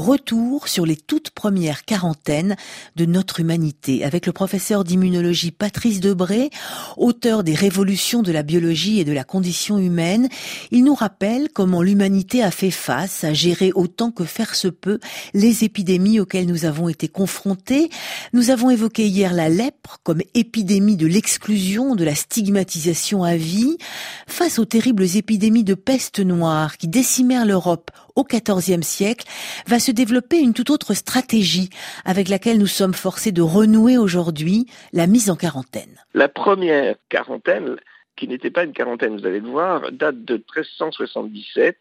Retour sur les toutes premières quarantaines de notre humanité avec le professeur d'immunologie Patrice Debré, auteur des révolutions de la biologie et de la condition humaine. Il nous rappelle comment l'humanité a fait face à gérer autant que faire se peut les épidémies auxquelles nous avons été confrontés. Nous avons évoqué hier la lèpre comme épidémie de l'exclusion, de la stigmatisation à vie, face aux terribles épidémies de peste noire qui décimèrent l'Europe au XIVe siècle, va se développer une toute autre stratégie avec laquelle nous sommes forcés de renouer aujourd'hui, la mise en quarantaine. La première quarantaine, qui n'était pas une quarantaine, vous allez le voir, date de 1377,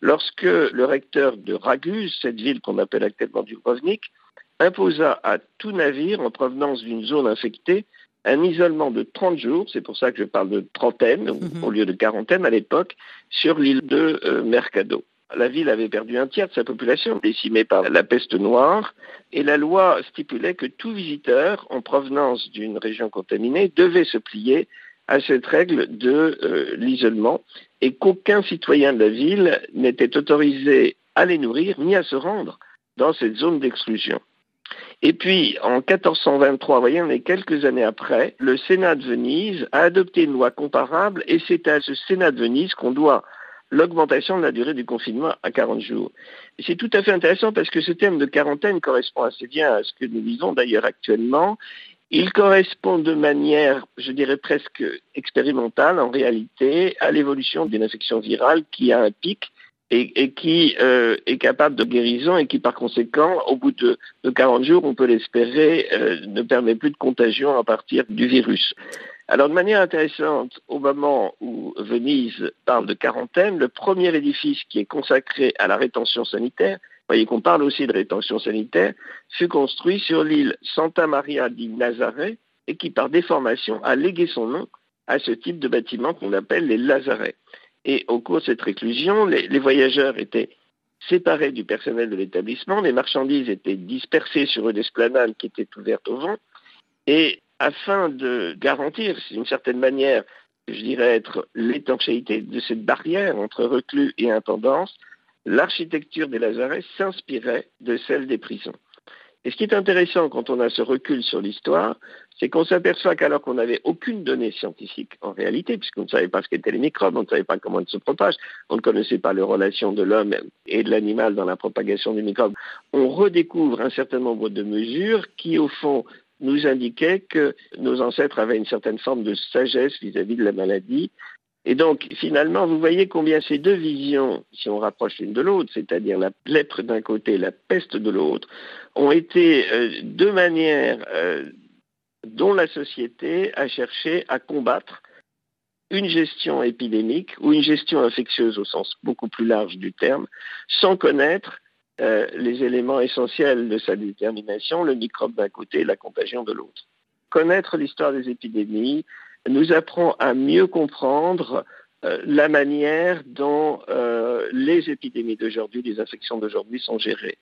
lorsque le recteur de Raguse, cette ville qu'on appelle actuellement Dubrovnik, imposa à tout navire en provenance d'une zone infectée un isolement de 30 jours, c'est pour ça que je parle de trentaine mhm. au lieu de quarantaine à l'époque, sur l'île de euh, Mercado. La ville avait perdu un tiers de sa population, décimée par la peste noire, et la loi stipulait que tout visiteur en provenance d'une région contaminée devait se plier à cette règle de euh, l'isolement et qu'aucun citoyen de la ville n'était autorisé à les nourrir ni à se rendre dans cette zone d'exclusion. Et puis, en 1423, vous voyez, on est quelques années après, le Sénat de Venise a adopté une loi comparable et c'est à ce Sénat de Venise qu'on doit l'augmentation de la durée du confinement à 40 jours. C'est tout à fait intéressant parce que ce thème de quarantaine correspond assez bien à ce que nous vivons d'ailleurs actuellement. Il correspond de manière, je dirais presque expérimentale en réalité, à l'évolution d'une infection virale qui a un pic et, qui euh, est capable de guérison et qui par conséquent, au bout de, 40 jours, on peut l'espérer, euh, ne permet plus de contagion à partir du virus. Alors de manière intéressante, au moment où Venise parle de quarantaine, le premier édifice qui est consacré à la rétention sanitaire, voyez qu'on parle aussi de rétention sanitaire, fut construit sur l'île Santa Maria di Nazaré et qui par déformation a légué son nom à ce type de bâtiment qu'on appelle les Lazarets. Et au cours de cette réclusion, les, les voyageurs étaient séparés du personnel de l'établissement, les marchandises étaient dispersées sur une esplanade qui était ouverte au vent, et afin de garantir, d'une certaine manière, je dirais être l'étanchéité de cette barrière entre reclus et intendance, l'architecture des Lazarets s'inspirait de celle des prisons. Et ce qui est intéressant quand on a ce recul sur l'histoire, c'est qu'on s'aperçoit qu'alors qu'on n'avait aucune donnée scientifique en réalité, puisqu'on ne savait pas ce qu'étaient les microbes, on ne savait pas comment ils se propagent, on ne connaissait pas les relations de l'homme et de l'animal dans la propagation des microbes, on redécouvre un certain nombre de mesures qui, au fond, nous indiquait que nos ancêtres avaient une certaine forme de sagesse vis-à-vis de la maladie. Et donc, finalement, vous voyez combien ces deux visions, si on rapproche l'une de l'autre, c'est-à-dire la lèpre d'un côté, la peste de l'autre, ont été euh, deux manières euh, dont la société a cherché à combattre une gestion épidémique ou une gestion infectieuse au sens beaucoup plus large du terme, sans connaître euh, les éléments essentiels de sa détermination, le microbe d'un côté la contagion de l'autre. Connaître l'histoire des épidémies nous apprend à mieux comprendre euh, la manière dont euh, les épidémies d'aujourd'hui, les infections d'aujourd'hui sont gérées.